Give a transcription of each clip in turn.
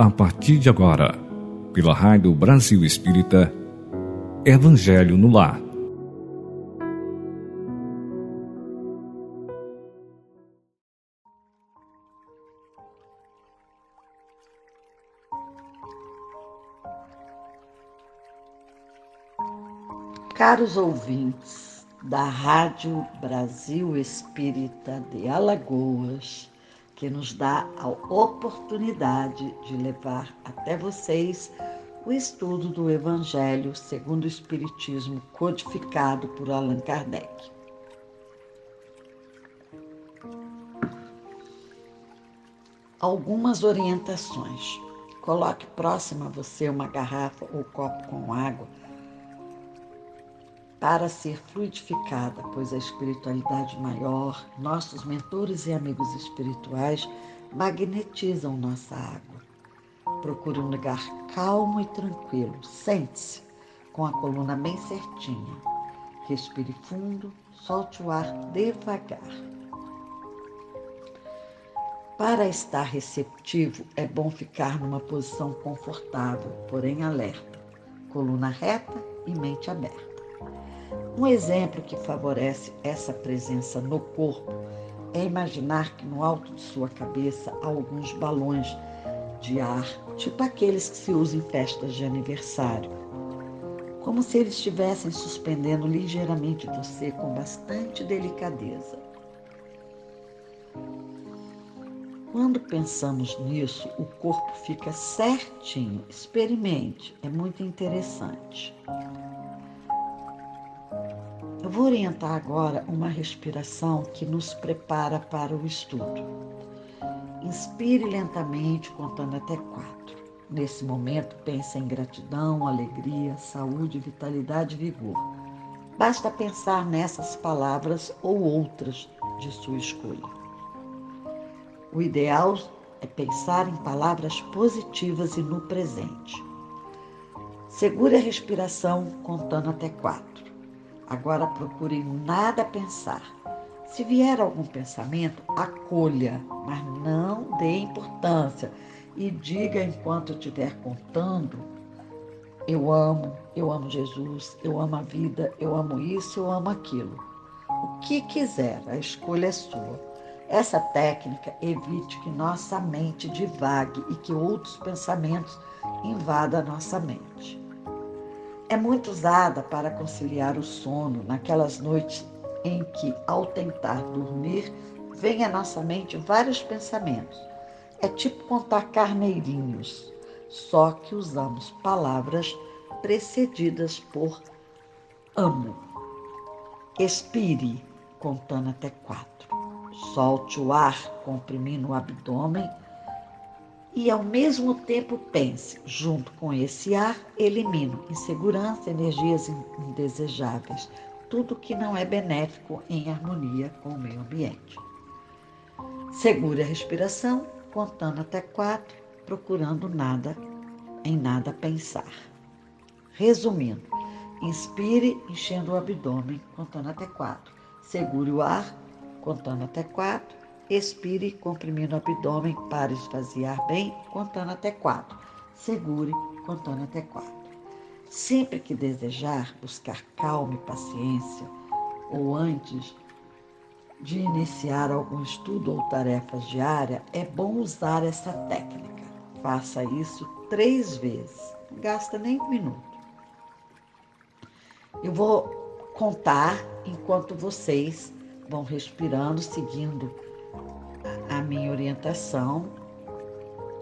a partir de agora, pela Rádio Brasil Espírita, Evangelho no Lar. Caros ouvintes da Rádio Brasil Espírita de Alagoas, que nos dá a oportunidade de levar até vocês o estudo do Evangelho segundo o Espiritismo codificado por Allan Kardec. Algumas orientações. Coloque próximo a você uma garrafa ou copo com água para ser fluidificada, pois a espiritualidade maior, nossos mentores e amigos espirituais magnetizam nossa água. Procure um lugar calmo e tranquilo. Sente-se com a coluna bem certinha. Respire fundo, solte o ar devagar. Para estar receptivo, é bom ficar numa posição confortável, porém alerta, coluna reta e mente aberta. Um exemplo que favorece essa presença no corpo é imaginar que no alto de sua cabeça há alguns balões de ar, tipo aqueles que se usam em festas de aniversário, como se eles estivessem suspendendo ligeiramente você com bastante delicadeza. Quando pensamos nisso, o corpo fica certinho. Experimente, é muito interessante. Eu vou orientar agora uma respiração que nos prepara para o estudo. Inspire lentamente, contando até quatro. Nesse momento, pense em gratidão, alegria, saúde, vitalidade e vigor. Basta pensar nessas palavras ou outras de sua escolha. O ideal é pensar em palavras positivas e no presente. Segure a respiração contando até quatro. Agora procure nada pensar. Se vier algum pensamento, acolha, mas não dê importância e diga enquanto estiver contando: eu amo, eu amo Jesus, eu amo a vida, eu amo isso, eu amo aquilo. O que quiser, a escolha é sua. Essa técnica evite que nossa mente divague e que outros pensamentos invadam a nossa mente é muito usada para conciliar o sono naquelas noites em que, ao tentar dormir, vem à nossa mente vários pensamentos. É tipo contar carneirinhos, só que usamos palavras precedidas por amo. Expire, contando até quatro. Solte o ar, comprimindo o abdômen e ao mesmo tempo pense, junto com esse ar, elimino insegurança, energias indesejáveis, tudo que não é benéfico em harmonia com o meio ambiente. Segure a respiração, contando até quatro, procurando nada, em nada pensar. Resumindo, inspire enchendo o abdômen, contando até quatro. Segure o ar, contando até quatro Expire comprimindo o abdômen para esvaziar bem, contando até quatro. Segure, contando até quatro. Sempre que desejar buscar calma e paciência, ou antes de iniciar algum estudo ou tarefas diária, é bom usar essa técnica. Faça isso três vezes. Não gasta nem um minuto. Eu vou contar enquanto vocês vão respirando, seguindo a minha orientação.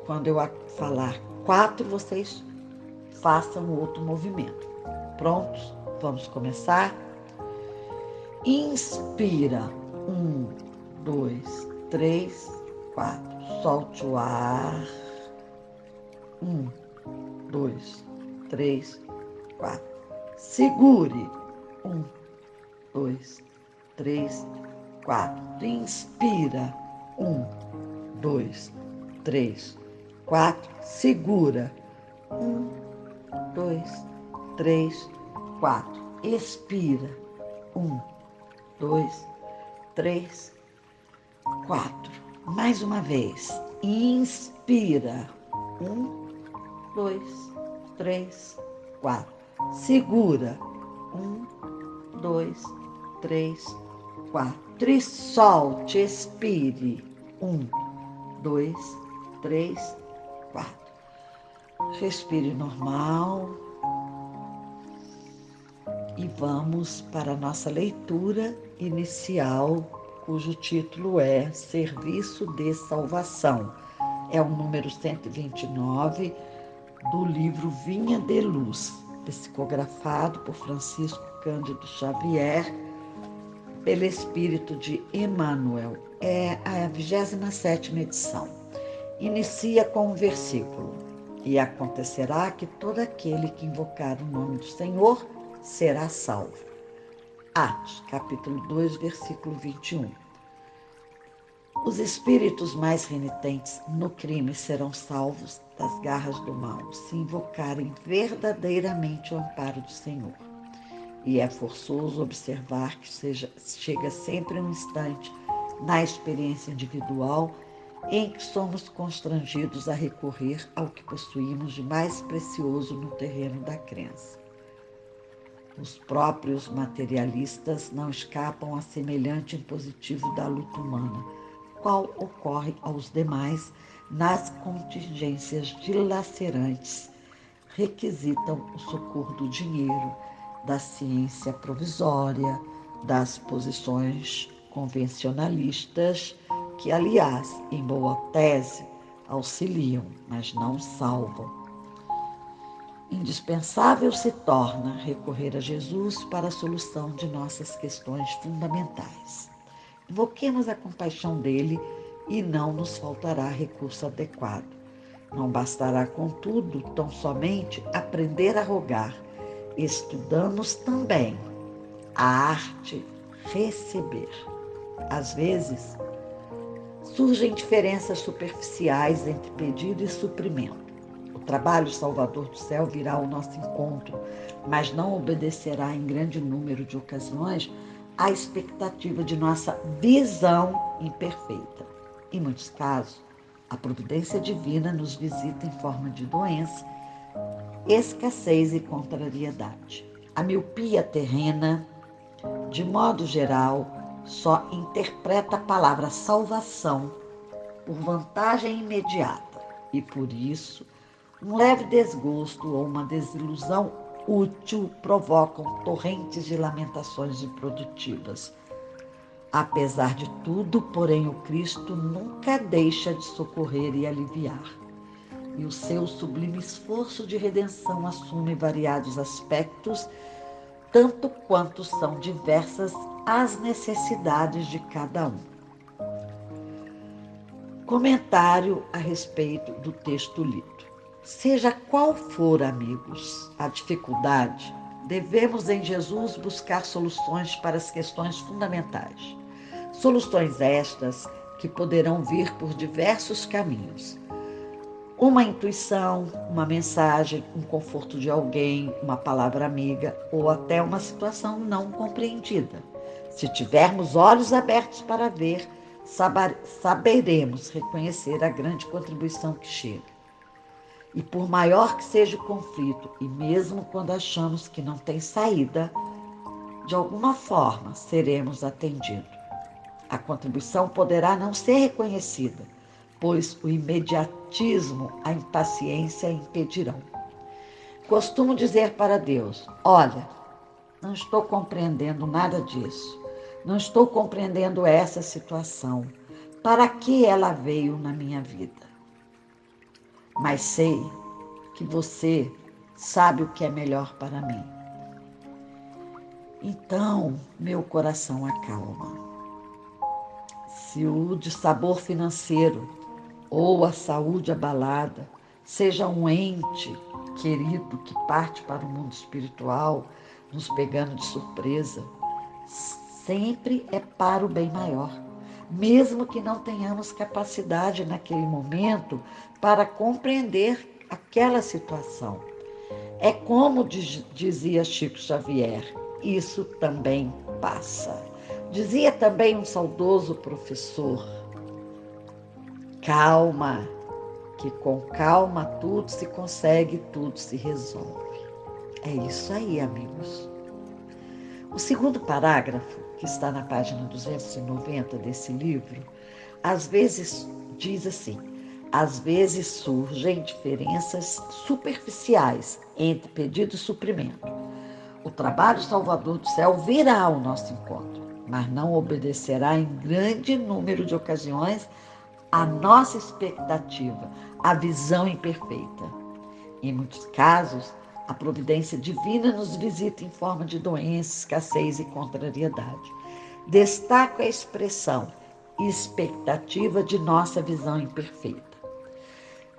Quando eu falar quatro, vocês façam outro movimento. Prontos? Vamos começar? Inspira. Um, dois, três, quatro. Solte o ar. Um, dois, três, quatro. Segure. Um, dois, três, quatro. Inspira. Um, dois, três, quatro. Segura. Um, dois, três, quatro. Expira. Um, dois, três, quatro. Mais uma vez. Inspira. Um, dois, três, quatro. Segura. Um, dois, três, quatro. E solte, expire. Um, dois, três, quatro. Respire normal. E vamos para a nossa leitura inicial, cujo título é Serviço de Salvação. É o número 129 do livro Vinha de Luz, psicografado por Francisco Cândido Xavier, pelo Espírito de Emmanuel. É a 27 edição. Inicia com um versículo: E acontecerá que todo aquele que invocar o nome do Senhor será salvo. Atos, capítulo 2, versículo 21. Os espíritos mais renitentes no crime serão salvos das garras do mal, se invocarem verdadeiramente o amparo do Senhor. E é forçoso observar que seja, chega sempre um instante na experiência individual em que somos constrangidos a recorrer ao que possuímos de mais precioso no terreno da crença. Os próprios materialistas não escapam a semelhante impositivo da luta humana, qual ocorre aos demais nas contingências dilacerantes, requisitam o socorro do dinheiro, da ciência provisória, das posições convencionalistas, que, aliás, em boa tese, auxiliam, mas não salvam indispensável se torna recorrer a Jesus para a solução de nossas questões fundamentais. Invoquemos a compaixão dele e não nos faltará recurso adequado. Não bastará, contudo, tão somente aprender a rogar. Estudamos também a arte receber. Às vezes, surgem diferenças superficiais entre pedido e suprimento trabalho salvador do céu virá ao nosso encontro, mas não obedecerá em grande número de ocasiões à expectativa de nossa visão imperfeita. Em muitos casos, a providência divina nos visita em forma de doença, escassez e contrariedade. A miopia terrena, de modo geral, só interpreta a palavra salvação por vantagem imediata e por isso um leve desgosto ou uma desilusão útil provocam torrentes de lamentações improdutivas. Apesar de tudo, porém, o Cristo nunca deixa de socorrer e aliviar. E o seu sublime esforço de redenção assume variados aspectos, tanto quanto são diversas as necessidades de cada um. Comentário a respeito do texto lido. Seja qual for, amigos, a dificuldade, devemos em Jesus buscar soluções para as questões fundamentais. Soluções estas que poderão vir por diversos caminhos. Uma intuição, uma mensagem, um conforto de alguém, uma palavra amiga ou até uma situação não compreendida. Se tivermos olhos abertos para ver, saberemos reconhecer a grande contribuição que chega. E por maior que seja o conflito, e mesmo quando achamos que não tem saída, de alguma forma seremos atendidos. A contribuição poderá não ser reconhecida, pois o imediatismo, a impaciência impedirão. Costumo dizer para Deus: Olha, não estou compreendendo nada disso, não estou compreendendo essa situação. Para que ela veio na minha vida? mas sei que você sabe o que é melhor para mim. Então, meu coração acalma. Se o de sabor financeiro ou a saúde abalada seja um ente querido que parte para o mundo espiritual, nos pegando de surpresa, sempre é para o bem maior mesmo que não tenhamos capacidade naquele momento para compreender aquela situação. É como dizia Chico Xavier, isso também passa. Dizia também um saudoso professor: calma, que com calma tudo se consegue, tudo se resolve. É isso aí, amigos. O segundo parágrafo, que está na página 290 desse livro, às vezes diz assim: às vezes surgem diferenças superficiais entre pedido e suprimento. O trabalho salvador do céu virá ao nosso encontro, mas não obedecerá em grande número de ocasiões à nossa expectativa, à visão imperfeita. Em muitos casos, a providência divina nos visita em forma de doença, escassez e contrariedade. Destaco a expressão expectativa de nossa visão imperfeita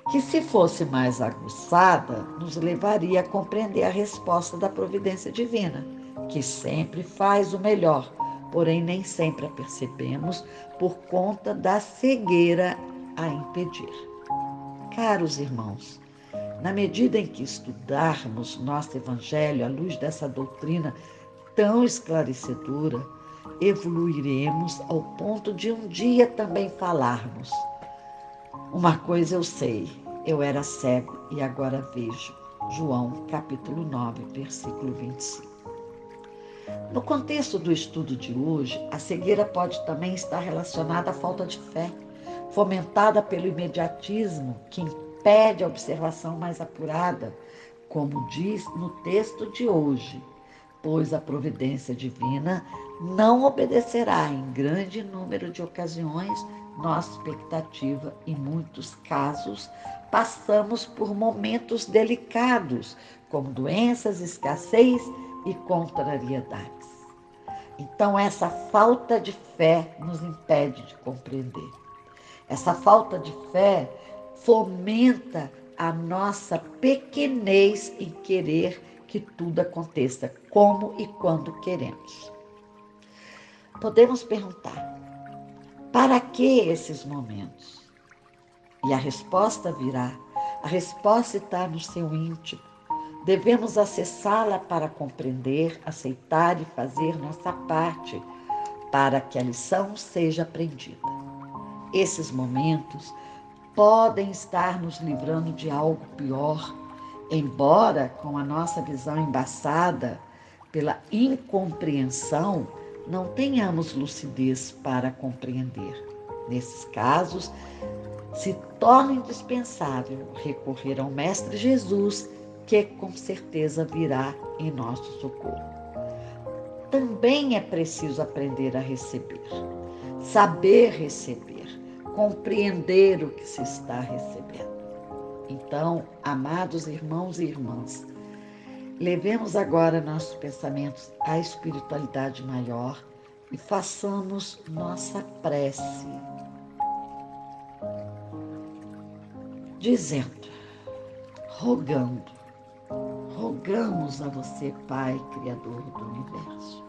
que, se fosse mais aguçada, nos levaria a compreender a resposta da providência divina, que sempre faz o melhor, porém nem sempre a percebemos por conta da cegueira a impedir. Caros irmãos, na medida em que estudarmos nosso Evangelho à luz dessa doutrina tão esclarecedora, evoluiremos ao ponto de um dia também falarmos uma coisa eu sei, eu era cego e agora vejo. João capítulo 9, versículo 25. No contexto do estudo de hoje, a cegueira pode também estar relacionada à falta de fé, fomentada pelo imediatismo que impede a observação mais apurada, como diz no texto de hoje, pois a providência divina não obedecerá em grande número de ocasiões nossa expectativa, em muitos casos, passamos por momentos delicados, como doenças, escassez e contrariedades. Então, essa falta de fé nos impede de compreender. Essa falta de fé fomenta a nossa pequenez em querer que tudo aconteça como e quando queremos. Podemos perguntar: para que esses momentos? E a resposta virá. A resposta está no seu íntimo. Devemos acessá-la para compreender, aceitar e fazer nossa parte para que a lição seja aprendida. Esses momentos podem estar nos livrando de algo pior, embora com a nossa visão embaçada pela incompreensão, não tenhamos lucidez para compreender. Nesses casos, se torna indispensável recorrer ao Mestre Jesus, que com certeza virá em nosso socorro. Também é preciso aprender a receber, saber receber, compreender o que se está recebendo. Então, amados irmãos e irmãs, Levemos agora nossos pensamentos à espiritualidade maior e façamos nossa prece, dizendo, rogando, rogamos a você, Pai, Criador do universo,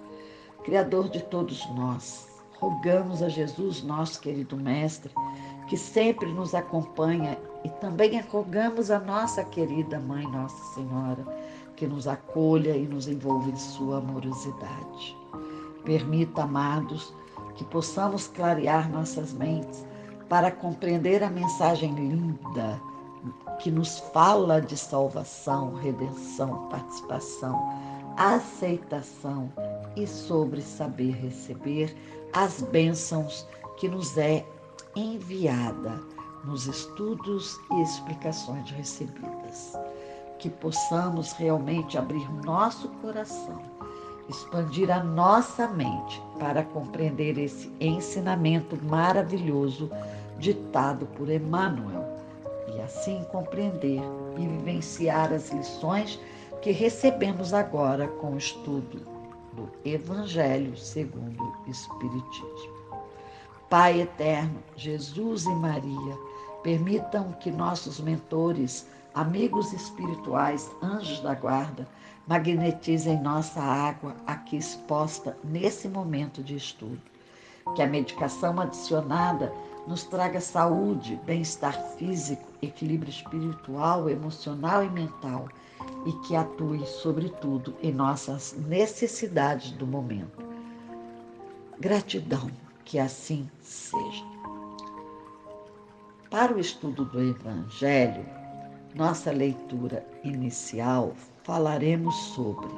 Criador de todos nós, rogamos a Jesus, nosso querido Mestre, que sempre nos acompanha, e também rogamos a nossa querida Mãe, Nossa Senhora que nos acolha e nos envolva em sua amorosidade. Permita, amados, que possamos clarear nossas mentes para compreender a mensagem linda que nos fala de salvação, redenção, participação, aceitação e sobre saber receber as bênçãos que nos é enviada nos estudos e explicações recebidas. Que possamos realmente abrir nosso coração, expandir a nossa mente para compreender esse ensinamento maravilhoso ditado por Emmanuel e assim compreender e vivenciar as lições que recebemos agora com o estudo do Evangelho segundo o Espiritismo. Pai eterno, Jesus e Maria, permitam que nossos mentores amigos espirituais, anjos da guarda, magnetizem nossa água aqui exposta nesse momento de estudo. Que a medicação adicionada nos traga saúde, bem-estar físico, equilíbrio espiritual, emocional e mental e que atue, sobretudo, em nossas necessidades do momento. Gratidão, que assim seja. Para o estudo do Evangelho, nossa leitura inicial falaremos sobre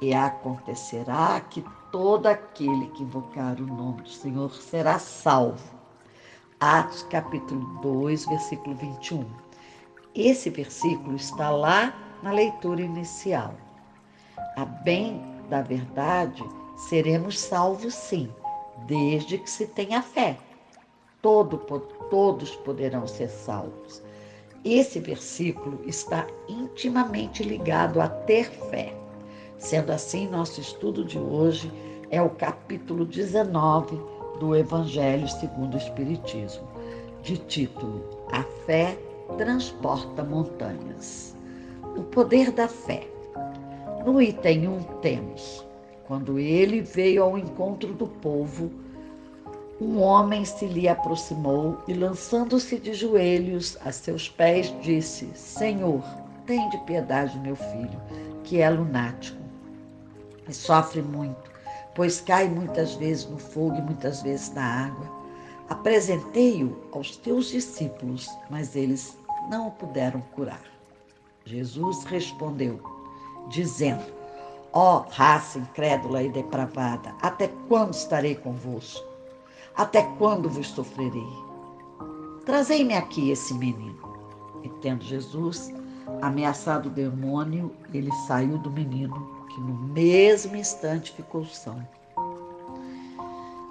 e acontecerá que todo aquele que invocar o nome do Senhor será salvo. Atos capítulo 2, versículo 21. Esse versículo está lá na leitura inicial. A bem da verdade, seremos salvos sim, desde que se tenha fé. Todo, todos poderão ser salvos. Esse versículo está intimamente ligado a ter fé. Sendo assim, nosso estudo de hoje é o capítulo 19 do Evangelho segundo o Espiritismo, de título A Fé Transporta Montanhas. O poder da fé. No item 1 temos: quando ele veio ao encontro do povo, um homem se lhe aproximou e, lançando-se de joelhos a seus pés, disse: Senhor, tem de piedade meu filho, que é lunático e sofre muito, pois cai muitas vezes no fogo e muitas vezes na água. Apresentei-o aos teus discípulos, mas eles não o puderam curar. Jesus respondeu, dizendo: Ó oh, raça incrédula e depravada, até quando estarei convosco? Até quando vos sofrerei? Trazei-me aqui esse menino. E tendo Jesus ameaçado o demônio, ele saiu do menino que no mesmo instante ficou são.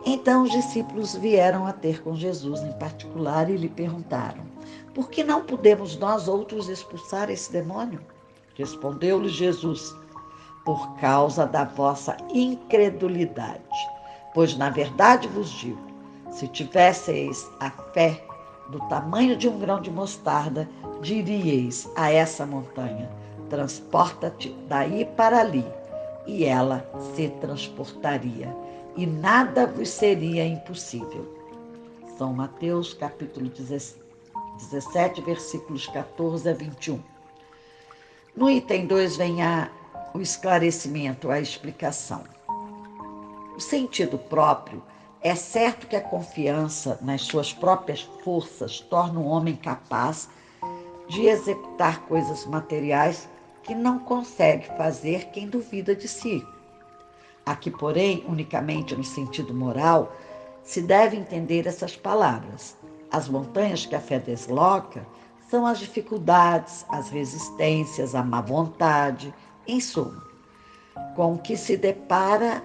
Então os discípulos vieram a ter com Jesus em particular e lhe perguntaram: Por que não podemos nós outros expulsar esse demônio? Respondeu-lhe Jesus: Por causa da vossa incredulidade. Pois na verdade vos digo: se tivesseis a fé do tamanho de um grão de mostarda, diríeis a essa montanha: transporta-te daí para ali, e ela se transportaria, e nada vos seria impossível. São Mateus, capítulo 17, versículos 14 a 21. No item 2 vem a, o esclarecimento, a explicação. O sentido próprio é certo que a confiança nas suas próprias forças torna o homem capaz de executar coisas materiais que não consegue fazer quem duvida de si. Aqui, porém, unicamente no sentido moral, se deve entender essas palavras. As montanhas que a fé desloca são as dificuldades, as resistências, a má vontade, em suma, com o que se depara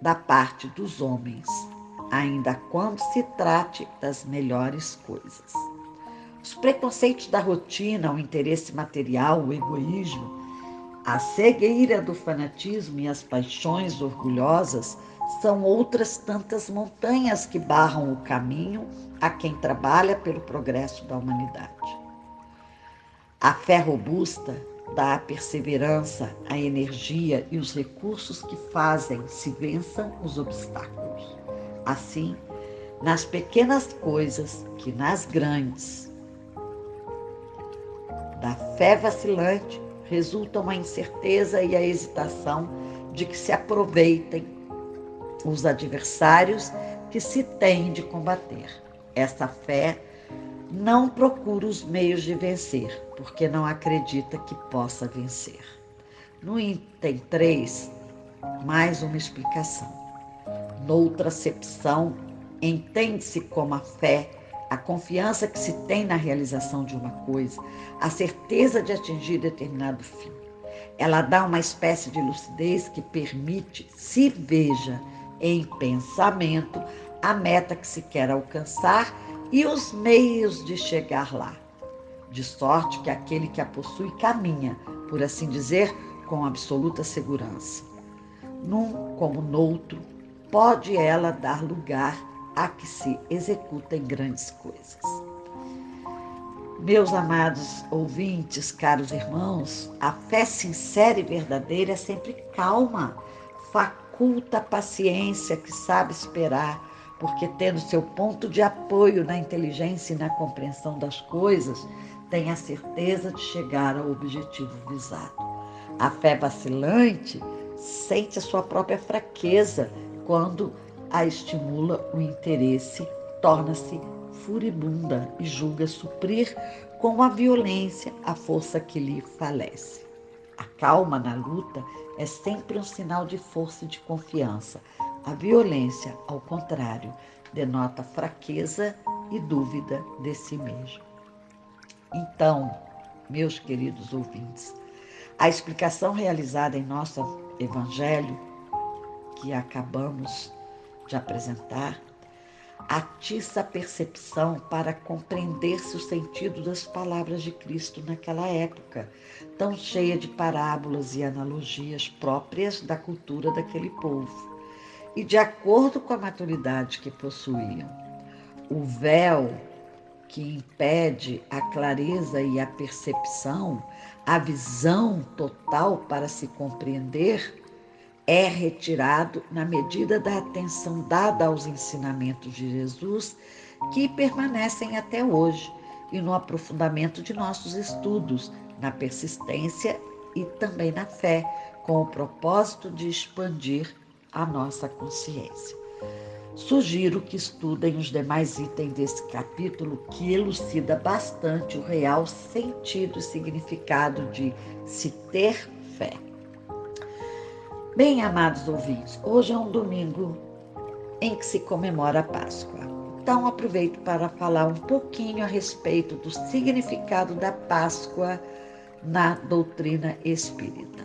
da parte dos homens, ainda quando se trate das melhores coisas. Os preconceitos da rotina, o interesse material, o egoísmo, a cegueira do fanatismo e as paixões orgulhosas são outras tantas montanhas que barram o caminho a quem trabalha pelo progresso da humanidade. A fé robusta dá a perseverança, a energia e os recursos que fazem se vençam os obstáculos. Assim, nas pequenas coisas que nas grandes, da fé vacilante resultam a incerteza e a hesitação de que se aproveitem os adversários que se têm de combater. Essa fé não procura os meios de vencer, porque não acredita que possa vencer. No item 3, mais uma explicação. Noutra acepção, entende-se como a fé a confiança que se tem na realização de uma coisa, a certeza de atingir determinado fim. Ela dá uma espécie de lucidez que permite se veja em pensamento a meta que se quer alcançar e os meios de chegar lá. De sorte que aquele que a possui caminha, por assim dizer, com absoluta segurança. Num como noutro, pode ela dar lugar a que se executem grandes coisas. Meus amados ouvintes, caros irmãos, a fé sincera e verdadeira é sempre calma, faculta a paciência que sabe esperar, porque tendo seu ponto de apoio na inteligência e na compreensão das coisas, tem a certeza de chegar ao objetivo visado. A fé vacilante sente a sua própria fraqueza quando a estimula o interesse, torna-se furibunda e julga suprir com a violência a força que lhe falece. A calma na luta é sempre um sinal de força e de confiança. A violência, ao contrário, denota fraqueza e dúvida de si mesmo. Então, meus queridos ouvintes, a explicação realizada em nosso Evangelho, que acabamos de apresentar, atiça a percepção para compreender-se o sentido das palavras de Cristo naquela época, tão cheia de parábolas e analogias próprias da cultura daquele povo, e de acordo com a maturidade que possuíam. O véu que impede a clareza e a percepção, a visão total para se compreender, é retirado na medida da atenção dada aos ensinamentos de Jesus, que permanecem até hoje, e no aprofundamento de nossos estudos, na persistência e também na fé, com o propósito de expandir a nossa consciência. Sugiro que estudem os demais itens desse capítulo, que elucida bastante o real sentido e significado de se ter fé. Bem, amados ouvintes, hoje é um domingo em que se comemora a Páscoa. Então, aproveito para falar um pouquinho a respeito do significado da Páscoa na doutrina espírita.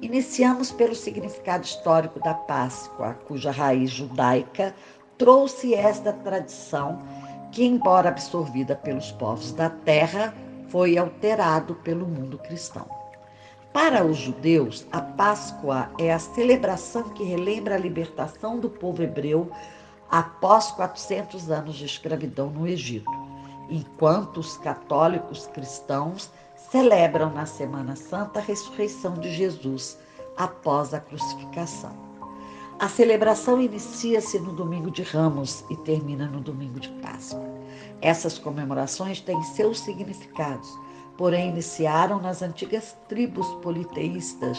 Iniciamos pelo significado histórico da Páscoa, cuja raiz judaica trouxe esta tradição que, embora absorvida pelos povos da terra, foi alterado pelo mundo cristão. Para os judeus, a Páscoa é a celebração que relembra a libertação do povo hebreu após 400 anos de escravidão no Egito, enquanto os católicos cristãos celebram na Semana Santa a ressurreição de Jesus após a crucificação. A celebração inicia-se no domingo de Ramos e termina no domingo de Páscoa. Essas comemorações têm seus significados, porém iniciaram nas antigas tribos politeístas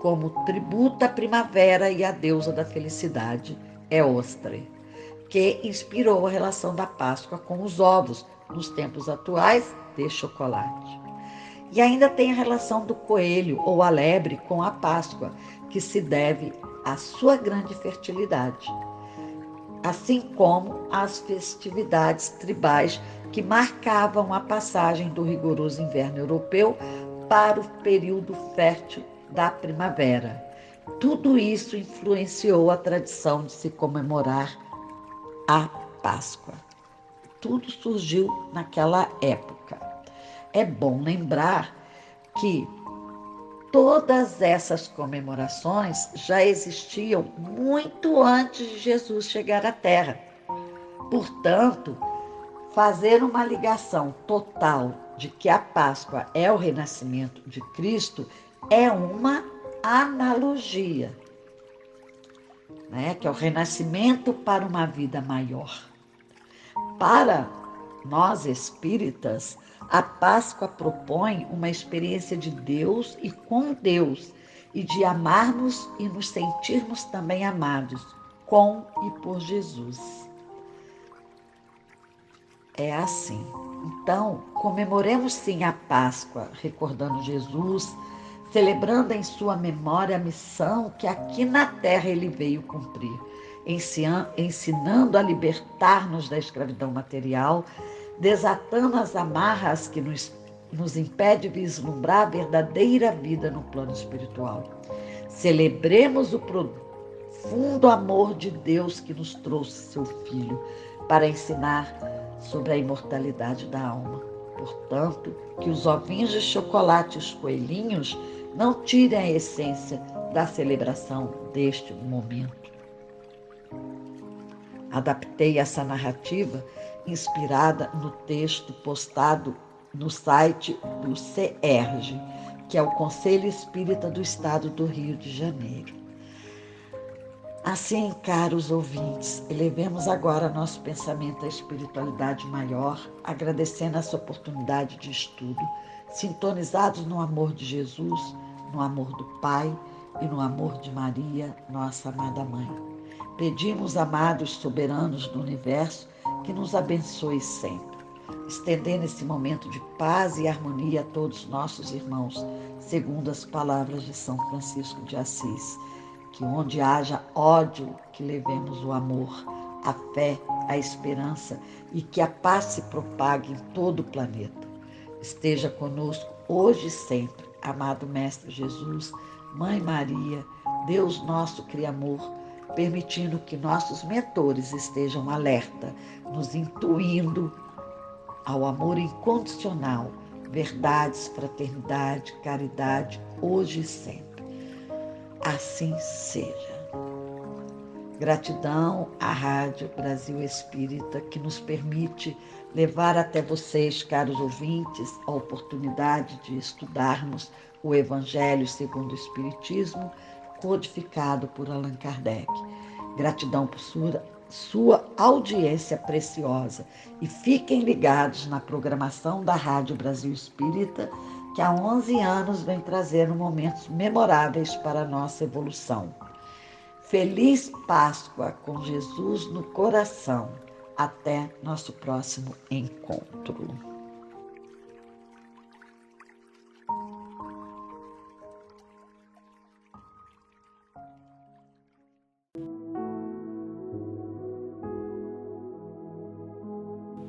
como tributo à primavera e à deusa da felicidade, Eostre, que inspirou a relação da Páscoa com os ovos, nos tempos atuais, de chocolate. E ainda tem a relação do coelho ou a lebre com a Páscoa, que se deve à sua grande fertilidade, assim como às festividades tribais que marcavam a passagem do rigoroso inverno europeu para o período fértil da primavera. Tudo isso influenciou a tradição de se comemorar a Páscoa. Tudo surgiu naquela época é bom lembrar que todas essas comemorações já existiam muito antes de Jesus chegar à Terra. Portanto, fazer uma ligação total de que a Páscoa é o renascimento de Cristo é uma analogia, né? que é o renascimento para uma vida maior. Para nós espíritas, a Páscoa propõe uma experiência de Deus e com Deus, e de amarmos e nos sentirmos também amados com e por Jesus. É assim. Então, comemoremos sim a Páscoa, recordando Jesus, celebrando em sua memória a missão que aqui na terra ele veio cumprir, ensinando a libertar-nos da escravidão material desatando as amarras que nos, nos impede vislumbrar a verdadeira vida no plano espiritual. Celebremos o profundo amor de Deus que nos trouxe seu Filho para ensinar sobre a imortalidade da alma. Portanto, que os ovinhos de chocolate e os coelhinhos não tirem a essência da celebração deste momento. Adaptei essa narrativa inspirada no texto postado no site do CERJ, que é o Conselho Espírita do Estado do Rio de Janeiro. Assim, caros ouvintes, elevemos agora nosso pensamento à espiritualidade maior, agradecendo essa oportunidade de estudo, sintonizados no amor de Jesus, no amor do Pai e no amor de Maria, nossa amada Mãe. Pedimos, amados soberanos do universo, que nos abençoe sempre, estendendo esse momento de paz e harmonia a todos nossos irmãos, segundo as palavras de São Francisco de Assis, que onde haja ódio, que levemos o amor, a fé, a esperança e que a paz se propague em todo o planeta. Esteja conosco hoje e sempre, amado Mestre Jesus, Mãe Maria, Deus nosso Criamor, permitindo que nossos mentores estejam alerta, nos intuindo ao amor incondicional, verdades, fraternidade, caridade, hoje e sempre. Assim seja. Gratidão à Rádio Brasil Espírita, que nos permite levar até vocês, caros ouvintes, a oportunidade de estudarmos o Evangelho segundo o Espiritismo, codificado por Allan Kardec. Gratidão por sua, sua audiência preciosa e fiquem ligados na programação da Rádio Brasil Espírita, que há 11 anos vem trazendo momentos memoráveis para a nossa evolução. Feliz Páscoa com Jesus no coração. Até nosso próximo encontro.